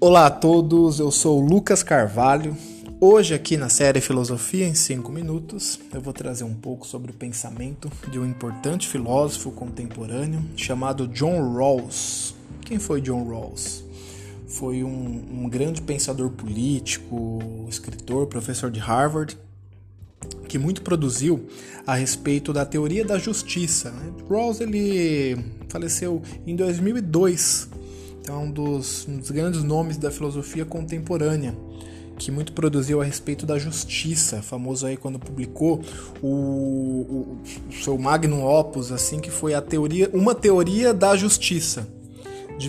Olá a todos, eu sou Lucas Carvalho. Hoje, aqui na série Filosofia em 5 Minutos, eu vou trazer um pouco sobre o pensamento de um importante filósofo contemporâneo chamado John Rawls. Quem foi John Rawls? Foi um, um grande pensador político, escritor, professor de Harvard, que muito produziu a respeito da teoria da justiça. Né? Rawls ele faleceu em 2002, então um dos, um dos grandes nomes da filosofia contemporânea que muito produziu a respeito da justiça, famoso aí quando publicou o, o, o seu magnum opus, assim que foi a teoria, uma teoria da justiça de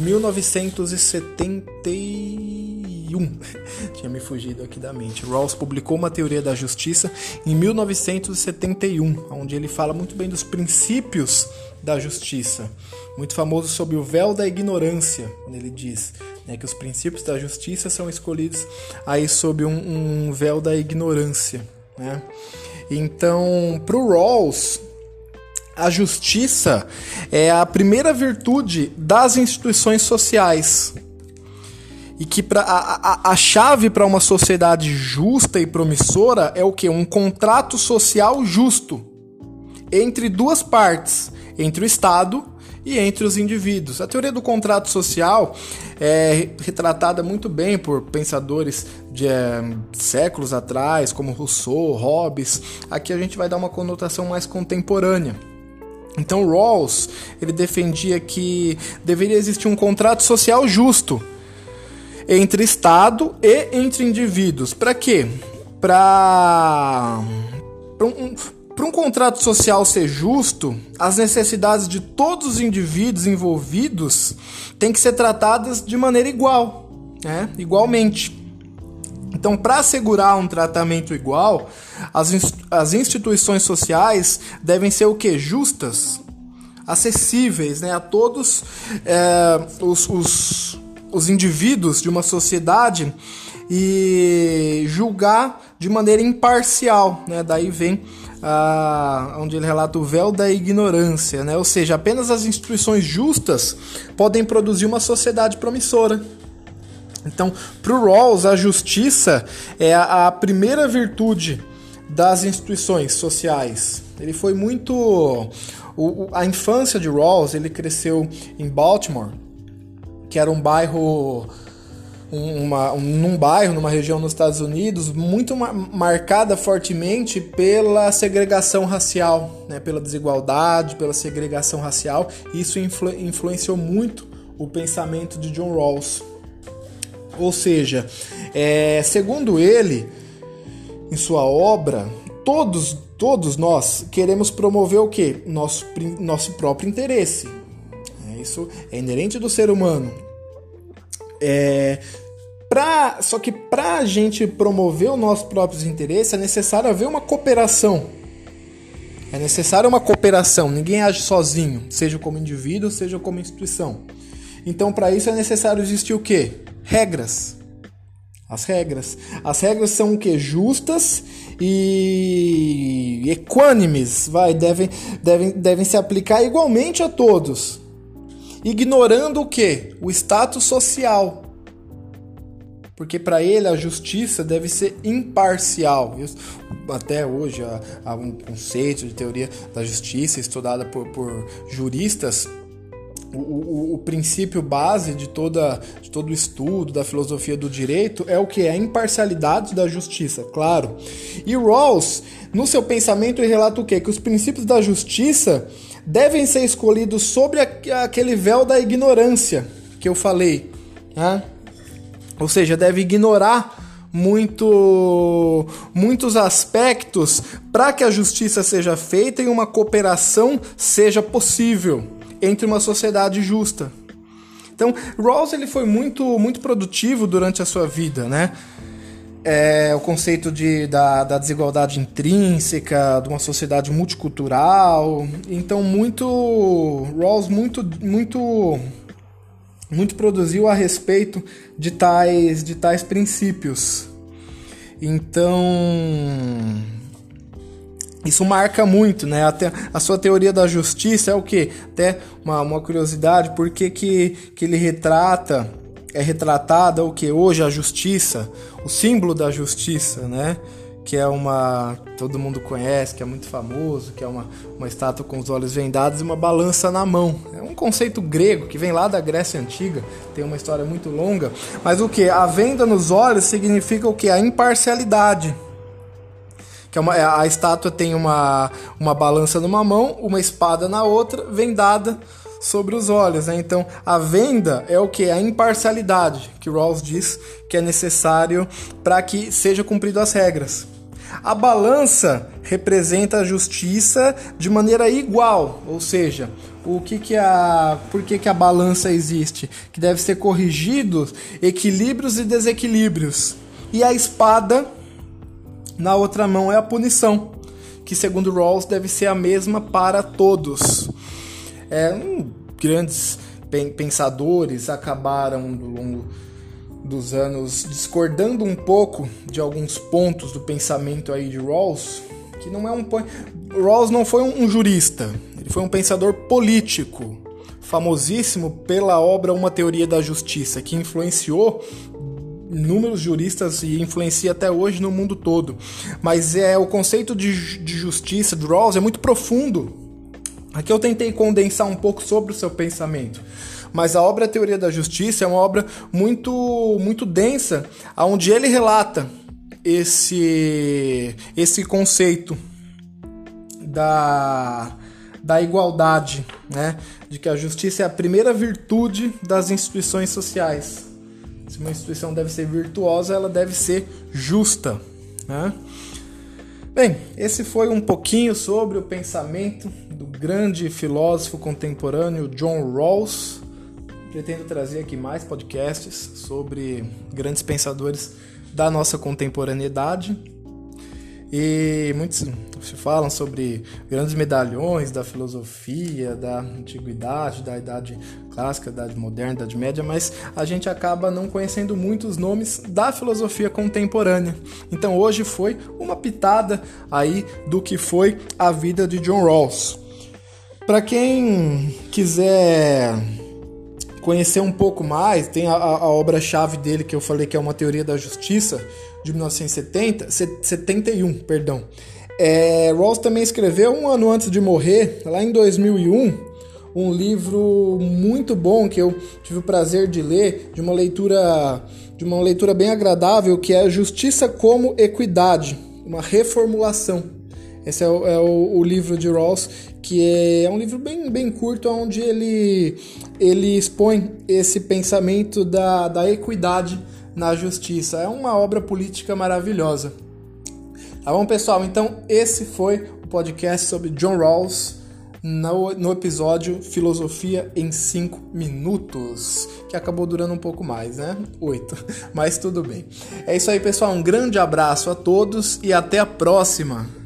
1971. Tinha me fugido aqui da mente. Rawls publicou uma teoria da justiça em 1971, onde ele fala muito bem dos princípios da justiça. Muito famoso sobre o véu da ignorância, ele diz né, que os princípios da justiça são escolhidos aí sob um, um véu da ignorância. Né? Então, para o Rawls, a justiça é a primeira virtude das instituições sociais. E que pra, a, a, a chave para uma sociedade justa e promissora é o que? Um contrato social justo entre duas partes, entre o Estado e entre os indivíduos. A teoria do contrato social é retratada muito bem por pensadores de é, séculos atrás, como Rousseau, Hobbes. Aqui a gente vai dar uma conotação mais contemporânea. Então Rawls ele defendia que deveria existir um contrato social justo entre Estado e entre indivíduos. Para quê? Para um, para um contrato social ser justo, as necessidades de todos os indivíduos envolvidos têm que ser tratadas de maneira igual, né? igualmente. Então, para assegurar um tratamento igual, as, as instituições sociais devem ser o que? Justas, acessíveis né, a todos é, os, os, os indivíduos de uma sociedade e julgar de maneira imparcial. Né? Daí vem ah, onde ele relata o véu da ignorância, né? ou seja, apenas as instituições justas podem produzir uma sociedade promissora. Então, para o Rawls, a justiça é a, primeira virtude das instituições sociais. Ele foi muito. O, a infância de Rawls, ele cresceu em Baltimore, que era um bairro. Uma, um, num bairro, numa região nos Estados Unidos, muito marcada fortemente pela segregação racial, né, pela desigualdade, pela segregação racial. Isso influ, influenciou muito o pensamento de John Rawls. Ou seja, é, segundo ele, em sua obra, todos, todos nós queremos promover o que? Nosso, nosso próprio interesse. Isso é inerente do ser humano. É, pra, só que para a gente promover os nossos próprios interesses é necessário haver uma cooperação. É necessário uma cooperação. Ninguém age sozinho, seja como indivíduo, seja como instituição. Então, para isso é necessário existir o quê? regras. As regras. As regras são o que? Justas e equânimes, vai, devem, devem, devem se aplicar igualmente a todos. Ignorando o que? O status social. Porque para ele a justiça deve ser imparcial. Até hoje há, um conceito de teoria da justiça estudada por, por juristas o, o, o, princípio base de, toda, de todo o estudo da filosofia do direito é o que? É a imparcialidade da justiça, claro. E Rawls, no seu pensamento, ele relata o quê? Que os princípios da justiça devem ser escolhidos sobre aquele véu da ignorância que eu falei. Né? Ou seja, deve ignorar muito, muitos aspectos para que a justiça seja feita e uma cooperação seja possível entre uma sociedade justa. Então, Rawls ele foi muito, muito produtivo durante a sua vida, né? É, o conceito de, da, da desigualdade intrínseca, de uma sociedade multicultural. Então, muito. Rawls muito, muito, muito produziu a respeito de tais, de tais princípios. Então isso marca muito, né? Até a sua teoria da justiça é o que? Até uma, uma curiosidade, por que, que, que ele retrata é retratada o que hoje a justiça, o símbolo da justiça, né? Que é uma todo mundo conhece, que é muito famoso, que é uma, uma estátua com os olhos vendados e uma balança na mão. É um conceito grego que vem lá da Grécia antiga, tem uma história muito longa. Mas o que? A venda nos olhos significa o que? A imparcialidade que é uma, é, a estátua tem uma, uma balança numa mão, uma espada na outra, vendada sobre os olhos. Né? Então, a venda é o que? A imparcialidade, que Rawls diz que é necessário para que seja cumprido as regras. A balança representa a justiça de maneira igual, ou seja, o que que a por que, que a balança existe? Que deve ser corrigidos equilíbrios e desequilíbrios. E a espada na outra mão é a punição, que segundo Rawls deve ser a mesma para todos. É, grandes pensadores acabaram ao longo dos anos discordando um pouco de alguns pontos do pensamento aí de Rawls, que não é um Rawls não foi um jurista, ele foi um pensador político, famosíssimo pela obra Uma Teoria da Justiça, que influenciou inúmeros juristas e influencia até hoje no mundo todo. Mas é o conceito de, de justiça de Rawls é muito profundo. Aqui eu tentei condensar um pouco sobre o seu pensamento. Mas a obra Teoria da Justiça é uma obra muito muito densa, onde ele relata esse esse conceito da da igualdade, né? De que a justiça é a primeira virtude das instituições sociais. Se uma instituição deve ser virtuosa, ela deve ser justa. Né? Bem, esse foi um pouquinho sobre o pensamento do grande filósofo contemporâneo John Rawls. Pretendo trazer aqui mais podcasts sobre grandes pensadores da nossa contemporaneidade. E muitos se falam sobre grandes medalhões da filosofia, da antiguidade, da idade clássica, da idade moderna, da idade média, mas a gente acaba não conhecendo muitos nomes da filosofia contemporânea. Então hoje foi uma pitada aí do que foi a vida de John Rawls. Para quem quiser conhecer um pouco mais, tem a, a obra-chave dele que eu falei que é uma teoria da justiça de 1970, 71, perdão. É, Rawls também escreveu um ano antes de morrer, lá em 2001, um livro muito bom que eu tive o prazer de ler, de uma leitura de uma leitura bem agradável, que é Justiça como Equidade, uma reformulação. Esse é o, é o, o livro de Rawls, que é, é um livro bem, bem curto, onde ele, ele expõe esse pensamento da, da equidade na justiça. É uma obra política maravilhosa. Tá bom, pessoal? Então, esse foi o podcast sobre John Rawls no, no episódio Filosofia em 5 Minutos, que acabou durando um pouco mais, né? 8, mas tudo bem. É isso aí, pessoal. Um grande abraço a todos e até a próxima.